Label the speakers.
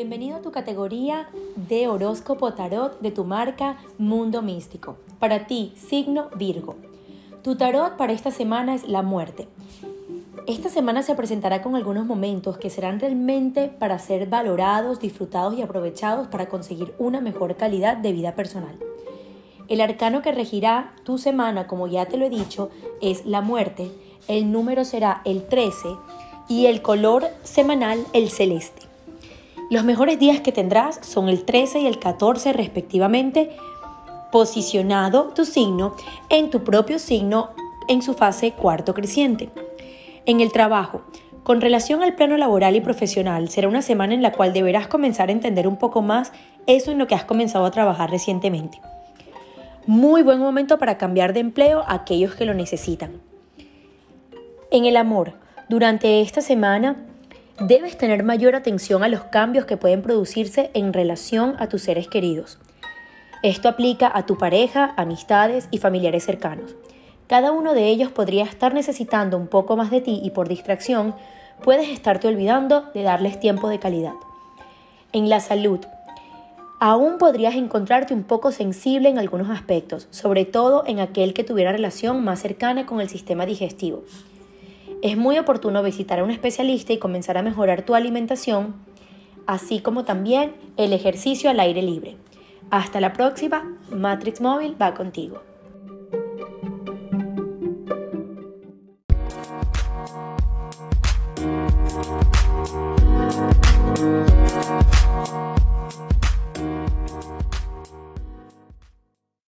Speaker 1: Bienvenido a tu categoría de horóscopo tarot de tu marca Mundo Místico. Para ti, signo Virgo. Tu tarot para esta semana es la muerte. Esta semana se presentará con algunos momentos que serán realmente para ser valorados, disfrutados y aprovechados para conseguir una mejor calidad de vida personal. El arcano que regirá tu semana, como ya te lo he dicho, es la muerte. El número será el 13 y el color semanal el celeste. Los mejores días que tendrás son el 13 y el 14 respectivamente, posicionado tu signo en tu propio signo en su fase cuarto creciente. En el trabajo, con relación al plano laboral y profesional, será una semana en la cual deberás comenzar a entender un poco más eso en lo que has comenzado a trabajar recientemente. Muy buen momento para cambiar de empleo a aquellos que lo necesitan. En el amor, durante esta semana debes tener mayor atención a los cambios que pueden producirse en relación a tus seres queridos. Esto aplica a tu pareja, amistades y familiares cercanos. Cada uno de ellos podría estar necesitando un poco más de ti y por distracción puedes estarte olvidando de darles tiempo de calidad. En la salud, aún podrías encontrarte un poco sensible en algunos aspectos, sobre todo en aquel que tuviera relación más cercana con el sistema digestivo es muy oportuno visitar a un especialista y comenzar a mejorar tu alimentación, así como también el ejercicio al aire libre. Hasta la próxima, Matrix Móvil va contigo.